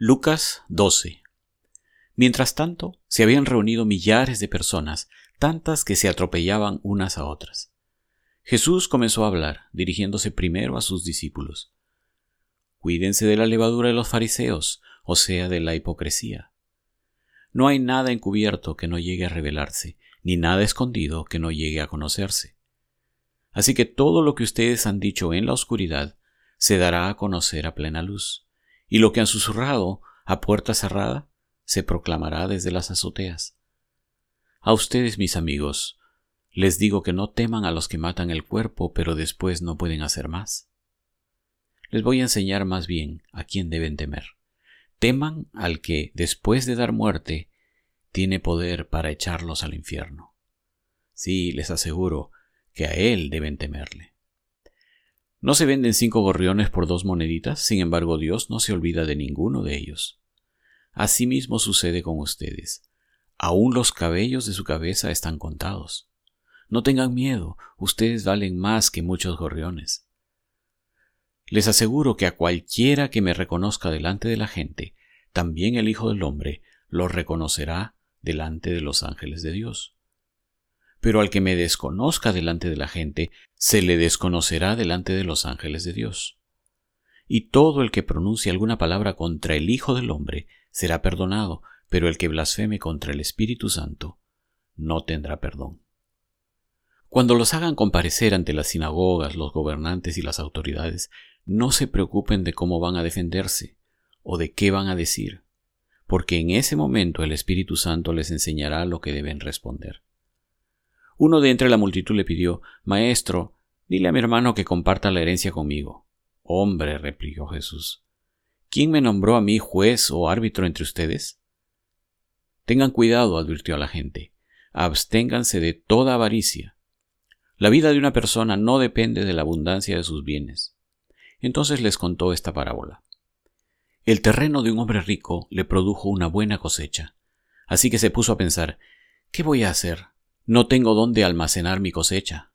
Lucas 12. Mientras tanto, se habían reunido millares de personas, tantas que se atropellaban unas a otras. Jesús comenzó a hablar, dirigiéndose primero a sus discípulos. Cuídense de la levadura de los fariseos, o sea, de la hipocresía. No hay nada encubierto que no llegue a revelarse, ni nada escondido que no llegue a conocerse. Así que todo lo que ustedes han dicho en la oscuridad se dará a conocer a plena luz y lo que han susurrado a puerta cerrada se proclamará desde las azoteas. A ustedes, mis amigos, les digo que no teman a los que matan el cuerpo, pero después no pueden hacer más. Les voy a enseñar más bien a quién deben temer. Teman al que, después de dar muerte, tiene poder para echarlos al infierno. Sí, les aseguro que a él deben temerle. No se venden cinco gorriones por dos moneditas, sin embargo Dios no se olvida de ninguno de ellos. Asimismo sucede con ustedes. Aún los cabellos de su cabeza están contados. No tengan miedo, ustedes valen más que muchos gorriones. Les aseguro que a cualquiera que me reconozca delante de la gente, también el Hijo del Hombre lo reconocerá delante de los ángeles de Dios pero al que me desconozca delante de la gente, se le desconocerá delante de los ángeles de Dios. Y todo el que pronuncie alguna palabra contra el Hijo del Hombre será perdonado, pero el que blasfeme contra el Espíritu Santo no tendrá perdón. Cuando los hagan comparecer ante las sinagogas, los gobernantes y las autoridades, no se preocupen de cómo van a defenderse o de qué van a decir, porque en ese momento el Espíritu Santo les enseñará lo que deben responder. Uno de entre la multitud le pidió, Maestro, dile a mi hermano que comparta la herencia conmigo. Hombre, replicó Jesús, ¿quién me nombró a mí juez o árbitro entre ustedes? Tengan cuidado, advirtió a la gente, absténganse de toda avaricia. La vida de una persona no depende de la abundancia de sus bienes. Entonces les contó esta parábola. El terreno de un hombre rico le produjo una buena cosecha, así que se puso a pensar, ¿qué voy a hacer? No tengo dónde almacenar mi cosecha.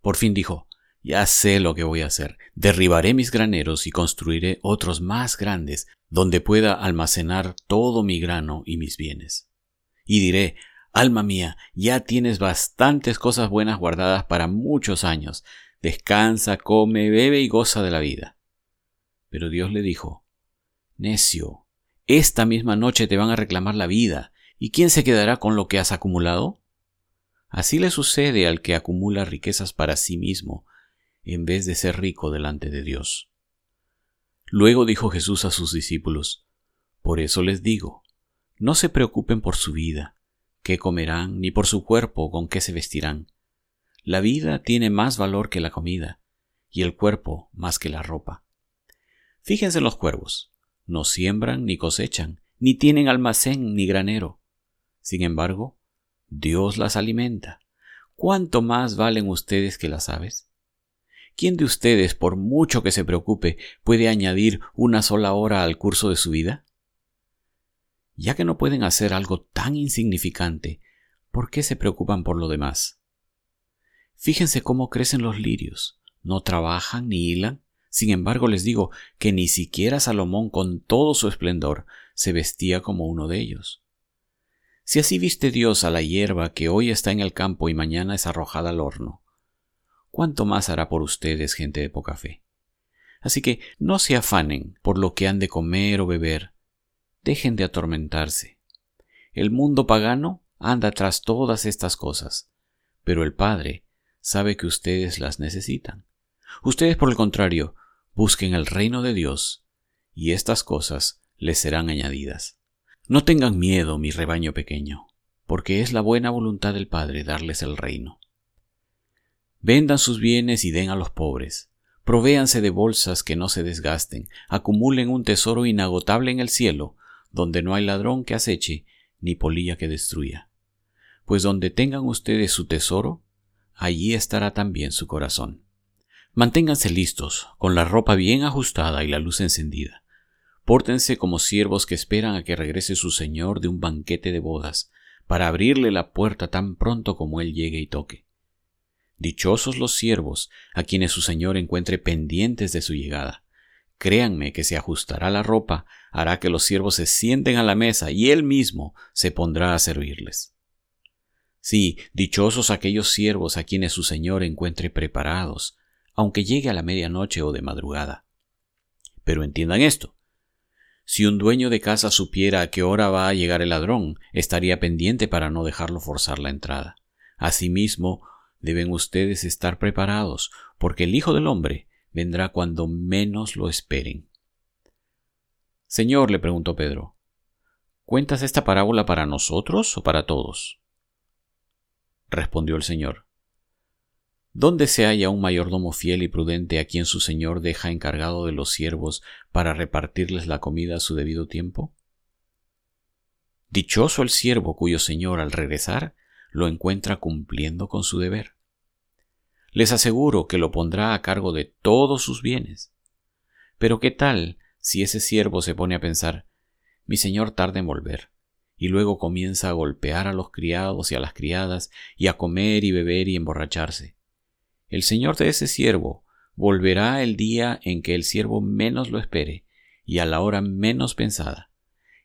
Por fin dijo, ya sé lo que voy a hacer. Derribaré mis graneros y construiré otros más grandes, donde pueda almacenar todo mi grano y mis bienes. Y diré, Alma mía, ya tienes bastantes cosas buenas guardadas para muchos años. Descansa, come, bebe y goza de la vida. Pero Dios le dijo, Necio, esta misma noche te van a reclamar la vida, ¿y quién se quedará con lo que has acumulado? Así le sucede al que acumula riquezas para sí mismo, en vez de ser rico delante de Dios. Luego dijo Jesús a sus discípulos, Por eso les digo, no se preocupen por su vida, qué comerán, ni por su cuerpo, con qué se vestirán. La vida tiene más valor que la comida, y el cuerpo más que la ropa. Fíjense los cuervos, no siembran ni cosechan, ni tienen almacén ni granero. Sin embargo, Dios las alimenta. ¿Cuánto más valen ustedes que las aves? ¿Quién de ustedes, por mucho que se preocupe, puede añadir una sola hora al curso de su vida? Ya que no pueden hacer algo tan insignificante, ¿por qué se preocupan por lo demás? Fíjense cómo crecen los lirios. No trabajan ni hilan. Sin embargo, les digo que ni siquiera Salomón, con todo su esplendor, se vestía como uno de ellos. Si así viste Dios a la hierba que hoy está en el campo y mañana es arrojada al horno, ¿cuánto más hará por ustedes, gente de poca fe? Así que no se afanen por lo que han de comer o beber. Dejen de atormentarse. El mundo pagano anda tras todas estas cosas, pero el Padre sabe que ustedes las necesitan. Ustedes, por el contrario, busquen el reino de Dios, y estas cosas les serán añadidas. No tengan miedo, mi rebaño pequeño, porque es la buena voluntad del Padre darles el reino. Vendan sus bienes y den a los pobres. Provéanse de bolsas que no se desgasten, acumulen un tesoro inagotable en el cielo, donde no hay ladrón que aceche, ni polilla que destruya. Pues donde tengan ustedes su tesoro, allí estará también su corazón. Manténganse listos, con la ropa bien ajustada y la luz encendida Pórtense como siervos que esperan a que regrese su señor de un banquete de bodas, para abrirle la puerta tan pronto como él llegue y toque. Dichosos los siervos a quienes su señor encuentre pendientes de su llegada. créanme que se ajustará la ropa, hará que los siervos se sienten a la mesa y él mismo se pondrá a servirles. Sí, dichosos aquellos siervos a quienes su Señor encuentre preparados, aunque llegue a la medianoche o de madrugada. Pero entiendan esto. Si un dueño de casa supiera a qué hora va a llegar el ladrón, estaría pendiente para no dejarlo forzar la entrada. Asimismo, deben ustedes estar preparados, porque el Hijo del Hombre vendrá cuando menos lo esperen. Señor, le preguntó Pedro, ¿cuentas esta parábola para nosotros o para todos? Respondió el Señor, ¿Dónde se halla un mayordomo fiel y prudente a quien su señor deja encargado de los siervos para repartirles la comida a su debido tiempo? Dichoso el siervo cuyo señor al regresar lo encuentra cumpliendo con su deber. Les aseguro que lo pondrá a cargo de todos sus bienes. Pero ¿qué tal si ese siervo se pone a pensar, mi señor tarda en volver, y luego comienza a golpear a los criados y a las criadas, y a comer y beber y emborracharse? El señor de ese siervo volverá el día en que el siervo menos lo espere y a la hora menos pensada.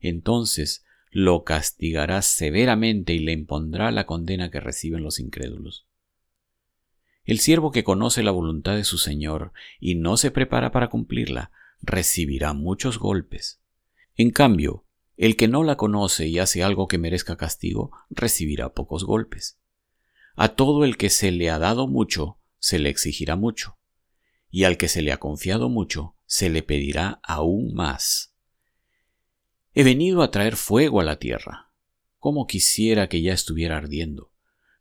Entonces lo castigará severamente y le impondrá la condena que reciben los incrédulos. El siervo que conoce la voluntad de su Señor y no se prepara para cumplirla, recibirá muchos golpes. En cambio, el que no la conoce y hace algo que merezca castigo, recibirá pocos golpes. A todo el que se le ha dado mucho, se le exigirá mucho, y al que se le ha confiado mucho, se le pedirá aún más. He venido a traer fuego a la tierra. Como quisiera que ya estuviera ardiendo,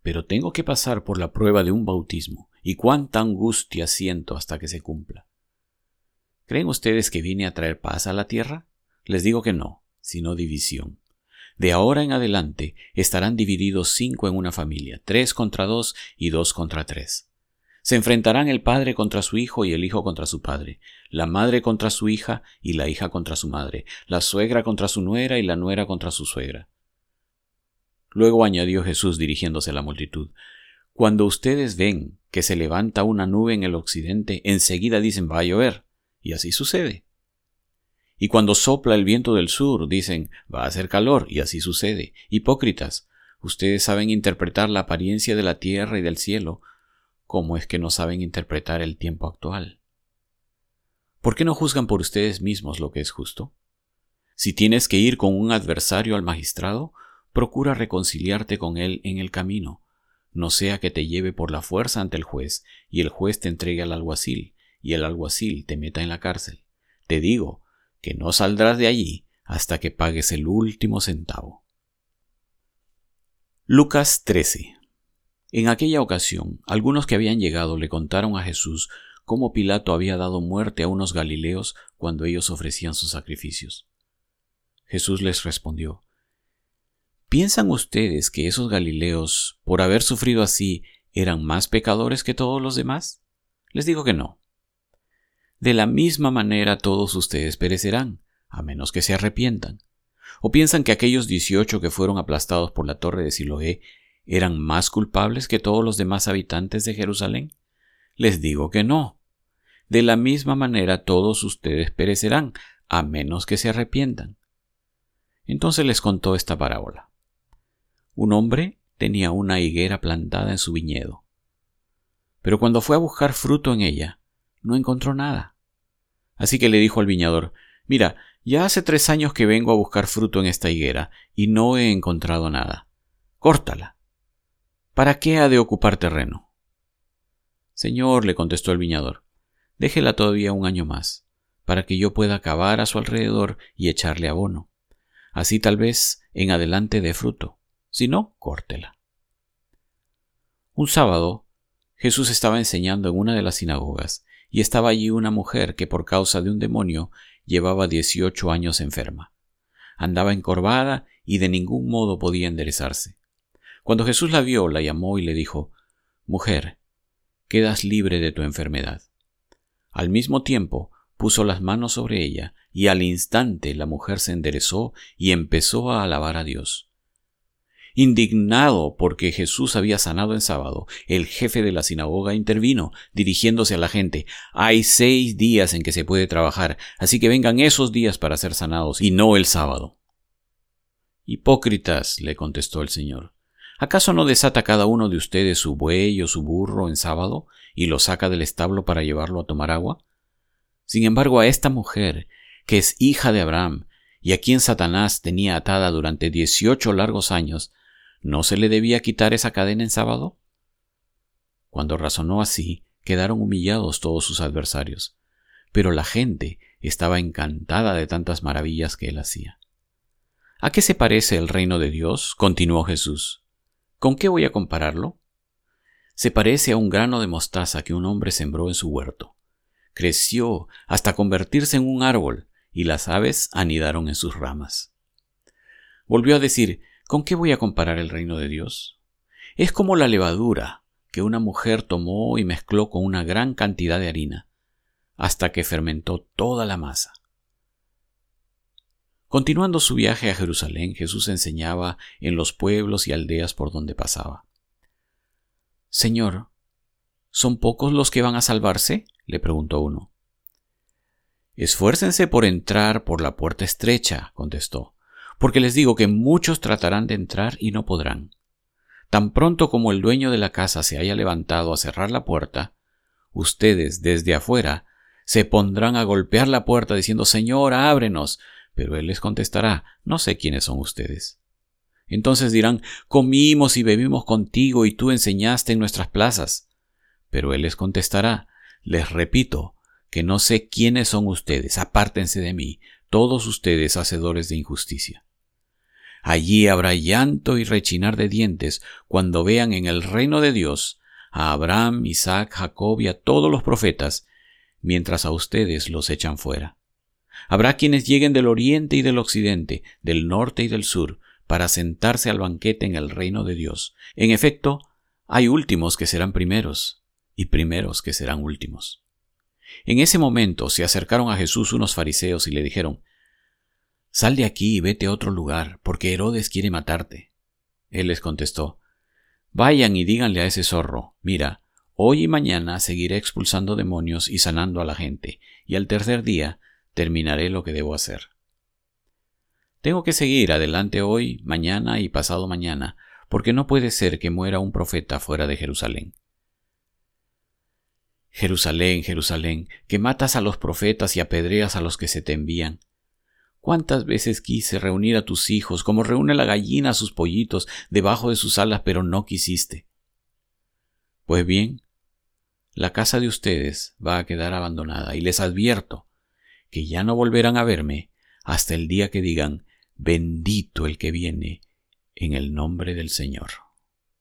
pero tengo que pasar por la prueba de un bautismo, y cuánta angustia siento hasta que se cumpla. ¿Creen ustedes que vine a traer paz a la tierra? Les digo que no, sino división. De ahora en adelante estarán divididos cinco en una familia, tres contra dos y dos contra tres. Se enfrentarán el padre contra su hijo y el hijo contra su padre, la madre contra su hija y la hija contra su madre, la suegra contra su nuera y la nuera contra su suegra. Luego añadió Jesús dirigiéndose a la multitud, Cuando ustedes ven que se levanta una nube en el occidente, enseguida dicen va a llover, y así sucede. Y cuando sopla el viento del sur, dicen va a hacer calor, y así sucede. Hipócritas, ustedes saben interpretar la apariencia de la tierra y del cielo, ¿Cómo es que no saben interpretar el tiempo actual? ¿Por qué no juzgan por ustedes mismos lo que es justo? Si tienes que ir con un adversario al magistrado, procura reconciliarte con él en el camino, no sea que te lleve por la fuerza ante el juez y el juez te entregue al alguacil y el alguacil te meta en la cárcel. Te digo que no saldrás de allí hasta que pagues el último centavo. Lucas 13 en aquella ocasión, algunos que habían llegado le contaron a Jesús cómo Pilato había dado muerte a unos galileos cuando ellos ofrecían sus sacrificios. Jesús les respondió, ¿Piensan ustedes que esos galileos, por haber sufrido así, eran más pecadores que todos los demás? Les digo que no. De la misma manera todos ustedes perecerán, a menos que se arrepientan. ¿O piensan que aquellos dieciocho que fueron aplastados por la torre de Siloé eran más culpables que todos los demás habitantes de Jerusalén? Les digo que no. De la misma manera todos ustedes perecerán, a menos que se arrepientan. Entonces les contó esta parábola. Un hombre tenía una higuera plantada en su viñedo. Pero cuando fue a buscar fruto en ella, no encontró nada. Así que le dijo al viñador, Mira, ya hace tres años que vengo a buscar fruto en esta higuera, y no he encontrado nada. Córtala ¿Para qué ha de ocupar terreno? Señor, le contestó el viñador, déjela todavía un año más, para que yo pueda cavar a su alrededor y echarle abono. Así tal vez en adelante dé fruto. Si no, córtela. Un sábado, Jesús estaba enseñando en una de las sinagogas, y estaba allí una mujer que por causa de un demonio llevaba dieciocho años enferma. Andaba encorvada y de ningún modo podía enderezarse. Cuando Jesús la vio, la llamó y le dijo, Mujer, quedas libre de tu enfermedad. Al mismo tiempo, puso las manos sobre ella, y al instante la mujer se enderezó y empezó a alabar a Dios. Indignado porque Jesús había sanado en sábado, el jefe de la sinagoga intervino, dirigiéndose a la gente, hay seis días en que se puede trabajar, así que vengan esos días para ser sanados, y no el sábado. Hipócritas, le contestó el Señor, ¿acaso no desata cada uno de ustedes su buey o su burro en sábado y lo saca del establo para llevarlo a tomar agua? Sin embargo, a esta mujer, que es hija de Abraham, y a quien Satanás tenía atada durante dieciocho largos años, ¿No se le debía quitar esa cadena en sábado? Cuando razonó así, quedaron humillados todos sus adversarios, pero la gente estaba encantada de tantas maravillas que él hacía. ¿A qué se parece el reino de Dios? continuó Jesús. ¿Con qué voy a compararlo? Se parece a un grano de mostaza que un hombre sembró en su huerto. Creció hasta convertirse en un árbol, y las aves anidaron en sus ramas. Volvió a decir, ¿Con qué voy a comparar el reino de Dios? Es como la levadura que una mujer tomó y mezcló con una gran cantidad de harina, hasta que fermentó toda la masa. Continuando su viaje a Jerusalén, Jesús enseñaba en los pueblos y aldeas por donde pasaba. Señor, ¿son pocos los que van a salvarse? le preguntó uno. Esfuércense por entrar por la puerta estrecha, contestó, porque les digo que muchos tratarán de entrar y no podrán. Tan pronto como el dueño de la casa se haya levantado a cerrar la puerta, ustedes desde afuera se pondrán a golpear la puerta diciendo Señor, ábrenos, pero él les contestará No sé quiénes son ustedes. Entonces dirán Comimos y bebimos contigo y tú enseñaste en nuestras plazas. Pero él les contestará Les repito que no sé quiénes son ustedes, apártense de mí, todos ustedes hacedores de injusticia. Allí habrá llanto y rechinar de dientes cuando vean en el reino de Dios a Abraham, Isaac, Jacob y a todos los profetas, mientras a ustedes los echan fuera. Habrá quienes lleguen del oriente y del occidente, del norte y del sur, para sentarse al banquete en el reino de Dios. En efecto, hay últimos que serán primeros y primeros que serán últimos. En ese momento se acercaron a Jesús unos fariseos y le dijeron, Sal de aquí y vete a otro lugar, porque Herodes quiere matarte. Él les contestó, Vayan y díganle a ese zorro, mira, hoy y mañana seguiré expulsando demonios y sanando a la gente, y al tercer día terminaré lo que debo hacer. Tengo que seguir adelante hoy, mañana y pasado mañana, porque no puede ser que muera un profeta fuera de Jerusalén. Jerusalén, Jerusalén, que matas a los profetas y apedreas a los que se te envían. ¿Cuántas veces quise reunir a tus hijos como reúne la gallina a sus pollitos debajo de sus alas, pero no quisiste? Pues bien, la casa de ustedes va a quedar abandonada y les advierto que ya no volverán a verme hasta el día que digan, bendito el que viene en el nombre del Señor.